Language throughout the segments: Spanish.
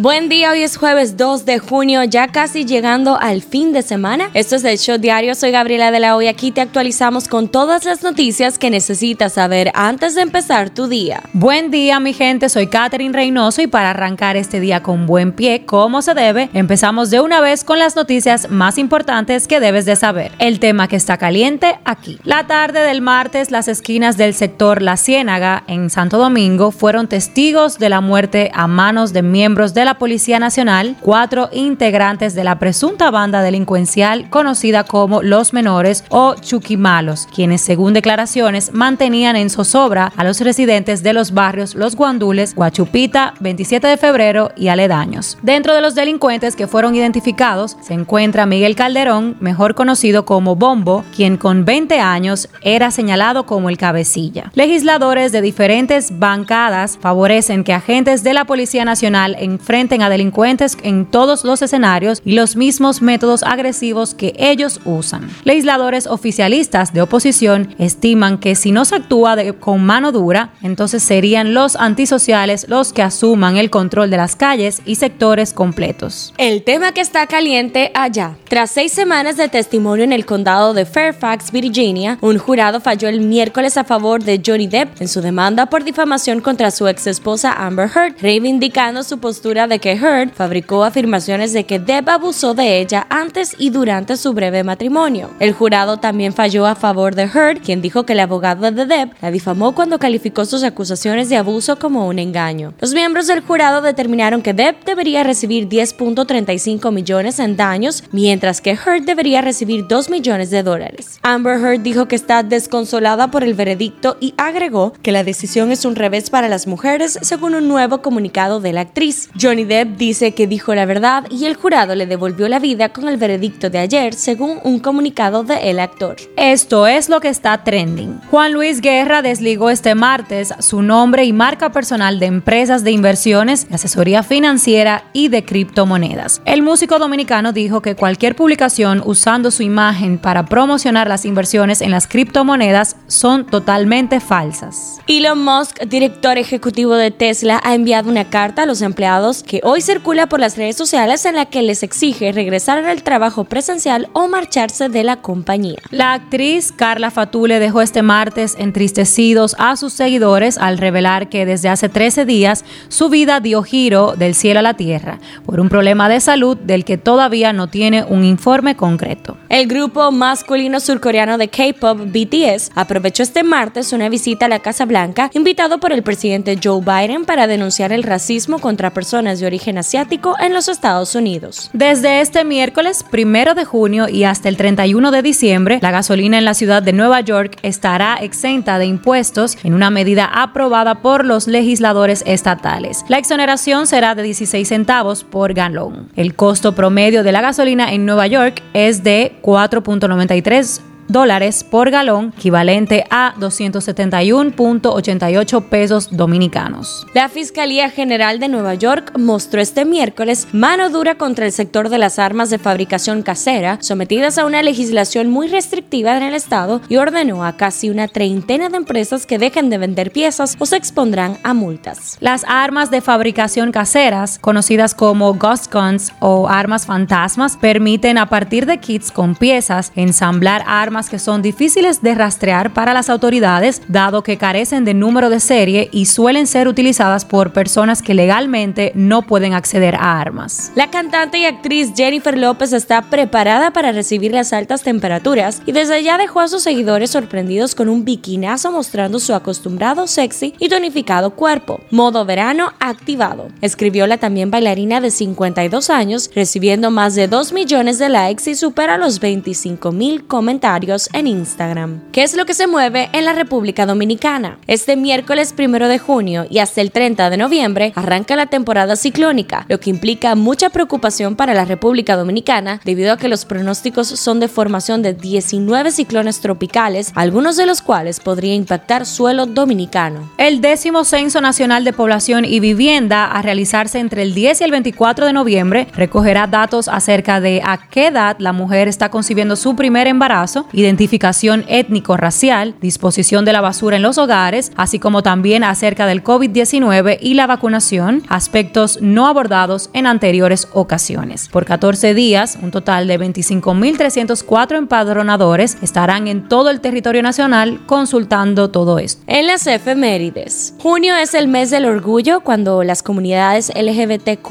Buen día, hoy es jueves 2 de junio, ya casi llegando al fin de semana. Esto es el show diario, soy Gabriela de la Hoy, aquí te actualizamos con todas las noticias que necesitas saber antes de empezar tu día. Buen día mi gente, soy Katherine Reynoso y para arrancar este día con buen pie, como se debe, empezamos de una vez con las noticias más importantes que debes de saber. El tema que está caliente aquí. La tarde del martes, las esquinas del sector La Ciénaga en Santo Domingo fueron testigos de la muerte a manos de miembros de la Policía Nacional cuatro integrantes de la presunta banda delincuencial conocida como Los Menores o Chuquimalos, quienes según declaraciones mantenían en zozobra a los residentes de los barrios Los Guandules, Guachupita, 27 de febrero y aledaños. Dentro de los delincuentes que fueron identificados se encuentra Miguel Calderón, mejor conocido como Bombo, quien con 20 años era señalado como el cabecilla. Legisladores de diferentes bancadas favorecen que agentes de la Policía Nacional enfrenten a delincuentes en todos los escenarios y los mismos métodos agresivos que ellos usan. Legisladores oficialistas de oposición estiman que si no se actúa con mano dura, entonces serían los antisociales los que asuman el control de las calles y sectores completos. El tema que está caliente allá. Tras seis semanas de testimonio en el condado de Fairfax, Virginia, un jurado falló el miércoles a favor de Johnny Depp en su demanda por difamación contra su ex esposa Amber Heard, reivindicando su postura de que Heard fabricó afirmaciones de que Depp abusó de ella antes y durante su breve matrimonio. El jurado también falló a favor de Heard, quien dijo que el abogado de Depp la difamó cuando calificó sus acusaciones de abuso como un engaño. Los miembros del jurado determinaron que Depp debería recibir 10.35 millones en daños, mientras que Heard debería recibir 2 millones de dólares. Amber Heard dijo que está desconsolada por el veredicto y agregó que la decisión es un revés para las mujeres, según un nuevo comunicado de la actriz. Johnny Depp dice que dijo la verdad y el jurado le devolvió la vida con el veredicto de ayer, según un comunicado de el actor. Esto es lo que está trending. Juan Luis Guerra desligó este martes su nombre y marca personal de empresas de inversiones, de asesoría financiera y de criptomonedas. El músico dominicano dijo que cualquier publicación usando su imagen para promocionar las inversiones en las criptomonedas son totalmente falsas. Elon Musk, director ejecutivo de Tesla, ha enviado una carta a los empleados que hoy circula por las redes sociales en la que les exige regresar al trabajo presencial o marcharse de la compañía. La actriz Carla Fatule dejó este martes entristecidos a sus seguidores al revelar que desde hace 13 días su vida dio giro del cielo a la tierra por un problema de salud del que todavía no tiene un informe concreto. El grupo masculino surcoreano de K-pop BTS aprovechó este martes una visita a la Casa Blanca invitado por el presidente Joe Biden para denunciar el racismo contra personas de origen asiático en los Estados Unidos. Desde este miércoles primero de junio y hasta el 31 de diciembre, la gasolina en la ciudad de Nueva York estará exenta de impuestos en una medida aprobada por los legisladores estatales. La exoneración será de 16 centavos por galón. El costo promedio de la gasolina en Nueva York es de 4.93 dólares por galón, equivalente a 271.88 pesos dominicanos. La Fiscalía General de Nueva York mostró este miércoles mano dura contra el sector de las armas de fabricación casera, sometidas a una legislación muy restrictiva en el estado, y ordenó a casi una treintena de empresas que dejen de vender piezas o se expondrán a multas. Las armas de fabricación caseras, conocidas como ghost guns o armas fantasmas, permiten a partir de kits con piezas ensamblar armas que son difíciles de rastrear para las autoridades, dado que carecen de número de serie y suelen ser utilizadas por personas que legalmente no pueden acceder a armas. La cantante y actriz Jennifer López está preparada para recibir las altas temperaturas y desde ya dejó a sus seguidores sorprendidos con un bikinazo mostrando su acostumbrado sexy y tonificado cuerpo. Modo verano activado. Escribió la también bailarina de 52 años, recibiendo más de 2 millones de likes y supera los 25 mil comentarios en Instagram. ¿Qué es lo que se mueve en la República Dominicana? Este miércoles primero de junio y hasta el 30 de noviembre arranca la temporada ciclónica, lo que implica mucha preocupación para la República Dominicana debido a que los pronósticos son de formación de 19 ciclones tropicales, algunos de los cuales podría impactar suelo dominicano. El décimo Censo Nacional de Población y Vivienda a realizarse entre el 10 y el 24 de noviembre recogerá datos acerca de a qué edad la mujer está concibiendo su primer embarazo y identificación étnico-racial, disposición de la basura en los hogares, así como también acerca del COVID-19 y la vacunación, aspectos no abordados en anteriores ocasiones. Por 14 días, un total de 25.304 empadronadores estarán en todo el territorio nacional consultando todo esto. En las efemérides. Junio es el mes del orgullo cuando las comunidades LGBTQ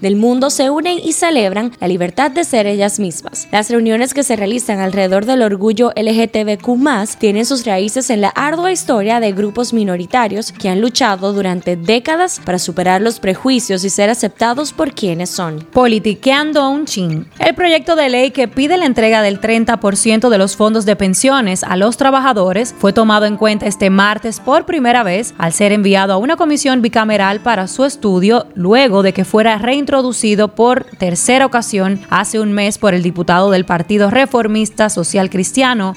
del mundo se unen y celebran la libertad de ser ellas mismas. Las reuniones que se realizan alrededor del orgullo LGTBQ tienen sus raíces en la ardua historia de grupos minoritarios que han luchado durante décadas para superar los prejuicios y ser aceptados por quienes son. Politiqueando un chin. El proyecto de ley que pide la entrega del 30% de los fondos de pensiones a los trabajadores fue tomado en cuenta este martes por primera vez al ser enviado a una comisión bicameral para su estudio luego de que fuera reintroducido por tercera ocasión hace un mes por el diputado del Partido Reformista Social Cristiano,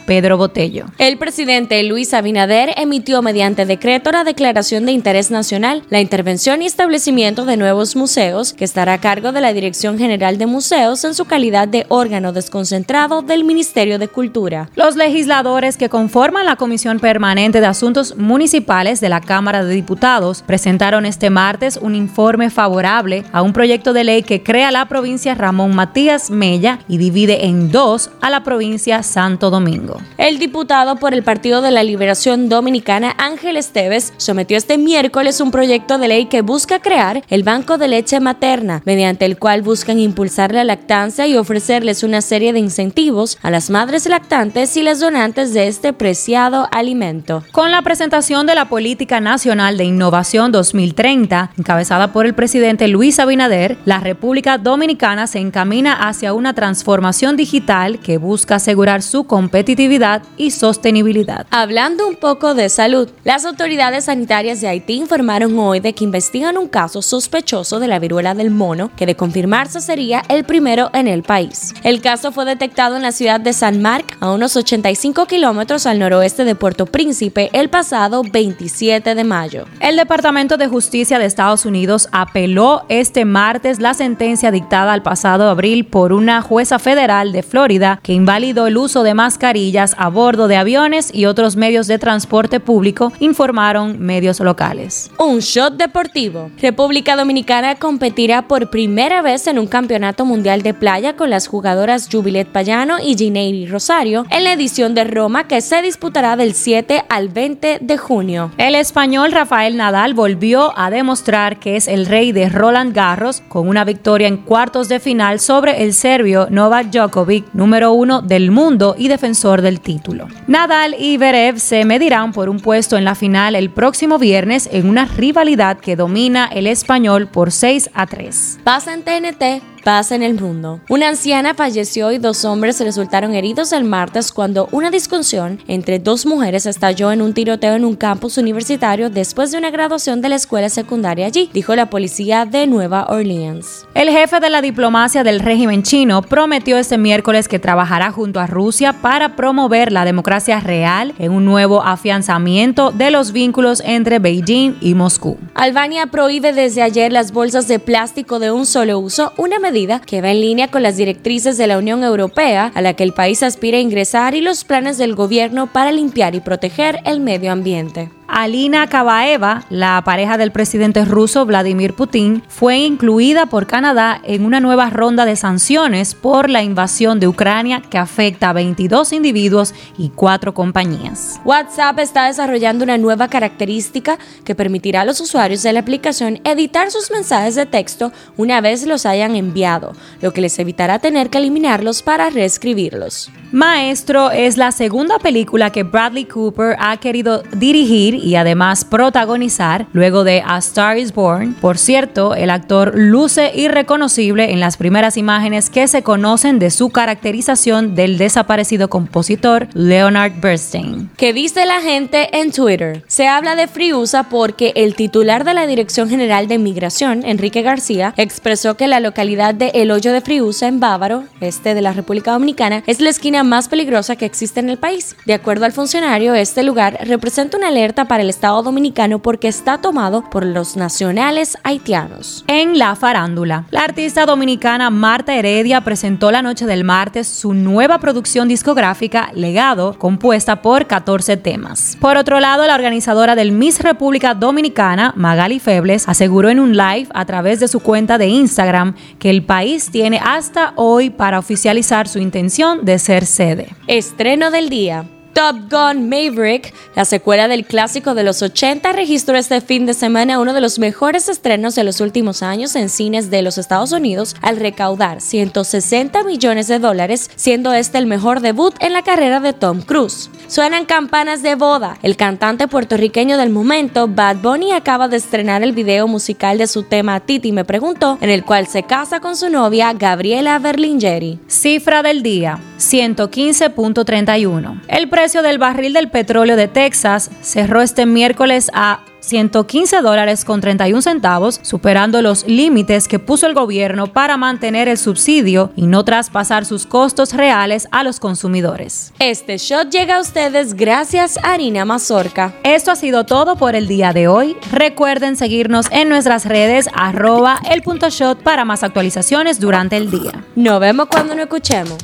Pedro Botello. El presidente Luis Abinader emitió mediante decreto la declaración de interés nacional, la intervención y establecimiento de nuevos museos, que estará a cargo de la Dirección General de Museos en su calidad de órgano desconcentrado del Ministerio de Cultura. Los legisladores que conforman la Comisión Permanente de Asuntos Municipales de la Cámara de Diputados presentaron este martes un informe favorable a un proyecto de ley que crea la provincia Ramón Matías Mella y divide en dos a la provincia Santo Domingo. El diputado por el Partido de la Liberación Dominicana, Ángel Esteves, sometió este miércoles un proyecto de ley que busca crear el Banco de Leche Materna, mediante el cual buscan impulsar la lactancia y ofrecerles una serie de incentivos a las madres lactantes y las donantes de este preciado alimento. Con la presentación de la Política Nacional de Innovación 2030, encabezada por el presidente Luis Abinader, la República Dominicana se encamina hacia una transformación digital que busca asegurar su competitividad y sostenibilidad. Hablando un poco de salud, las autoridades sanitarias de Haití informaron hoy de que investigan un caso sospechoso de la viruela del mono que de confirmarse sería el primero en el país. El caso fue detectado en la ciudad de San Marc, a unos 85 kilómetros al noroeste de Puerto Príncipe, el pasado 27 de mayo. El Departamento de Justicia de Estados Unidos apeló este martes la sentencia dictada al pasado abril por una jueza federal de Florida que invalidó el uso de mascarillas a bordo de aviones y otros medios de transporte público, informaron medios locales. Un shot deportivo. República Dominicana competirá por primera vez en un campeonato mundial de playa con las jugadoras Jubilet Payano y Gineiri Rosario en la edición de Roma que se disputará del 7 al 20 de junio. El español Rafael Nadal volvió a demostrar que es el rey de Roland Garros con una victoria en cuartos de final sobre el serbio Novak Djokovic, número uno del mundo y defensor del título. Nadal y Berev se medirán por un puesto en la final el próximo viernes en una rivalidad que domina el español por 6 a 3. Pasa en TNT pasa en el mundo. Una anciana falleció y dos hombres resultaron heridos el martes cuando una discusión entre dos mujeres estalló en un tiroteo en un campus universitario después de una graduación de la escuela secundaria allí, dijo la policía de Nueva Orleans. El jefe de la diplomacia del régimen chino prometió este miércoles que trabajará junto a Rusia para promover la democracia real en un nuevo afianzamiento de los vínculos entre Beijing y Moscú. Albania prohíbe desde ayer las bolsas de plástico de un solo uso, una medida que va en línea con las directrices de la Unión Europea a la que el país aspira a ingresar y los planes del gobierno para limpiar y proteger el medio ambiente. Alina Kabaeva, la pareja del presidente ruso Vladimir Putin, fue incluida por Canadá en una nueva ronda de sanciones por la invasión de Ucrania que afecta a 22 individuos y cuatro compañías. WhatsApp está desarrollando una nueva característica que permitirá a los usuarios de la aplicación editar sus mensajes de texto una vez los hayan enviado, lo que les evitará tener que eliminarlos para reescribirlos. Maestro es la segunda película que Bradley Cooper ha querido dirigir y además protagonizar luego de A Star is Born. Por cierto, el actor luce irreconocible en las primeras imágenes que se conocen de su caracterización del desaparecido compositor Leonard Bernstein. ¿Qué dice la gente en Twitter? Se habla de Friusa porque el titular de la Dirección General de Migración, Enrique García, expresó que la localidad de El Hoyo de Friusa en Bávaro, este de la República Dominicana, es la esquina más peligrosa que existe en el país. De acuerdo al funcionario, este lugar representa una alerta para el Estado dominicano porque está tomado por los nacionales haitianos. En la farándula, la artista dominicana Marta Heredia presentó la noche del martes su nueva producción discográfica Legado, compuesta por 14 temas. Por otro lado, la organizadora del Miss República Dominicana, Magali Febles, aseguró en un live a través de su cuenta de Instagram que el país tiene hasta hoy para oficializar su intención de ser sede. Estreno del día. Top Gun Maverick, la secuela del clásico de los 80, registró este fin de semana uno de los mejores estrenos de los últimos años en cines de los Estados Unidos al recaudar 160 millones de dólares, siendo este el mejor debut en la carrera de Tom Cruise. Suenan campanas de boda. El cantante puertorriqueño del momento, Bad Bunny, acaba de estrenar el video musical de su tema Titi me preguntó, en el cual se casa con su novia Gabriela Berlingeri. Cifra del día, 115.31. El precio del barril del petróleo de Texas cerró este miércoles a 115 dólares con 31 centavos, superando los límites que puso el gobierno para mantener el subsidio y no traspasar sus costos reales a los consumidores. Este shot llega a ustedes gracias a Harina Mazorca. Esto ha sido todo por el día de hoy. Recuerden seguirnos en nuestras redes arroba el punto shot para más actualizaciones durante el día. Nos vemos cuando nos escuchemos.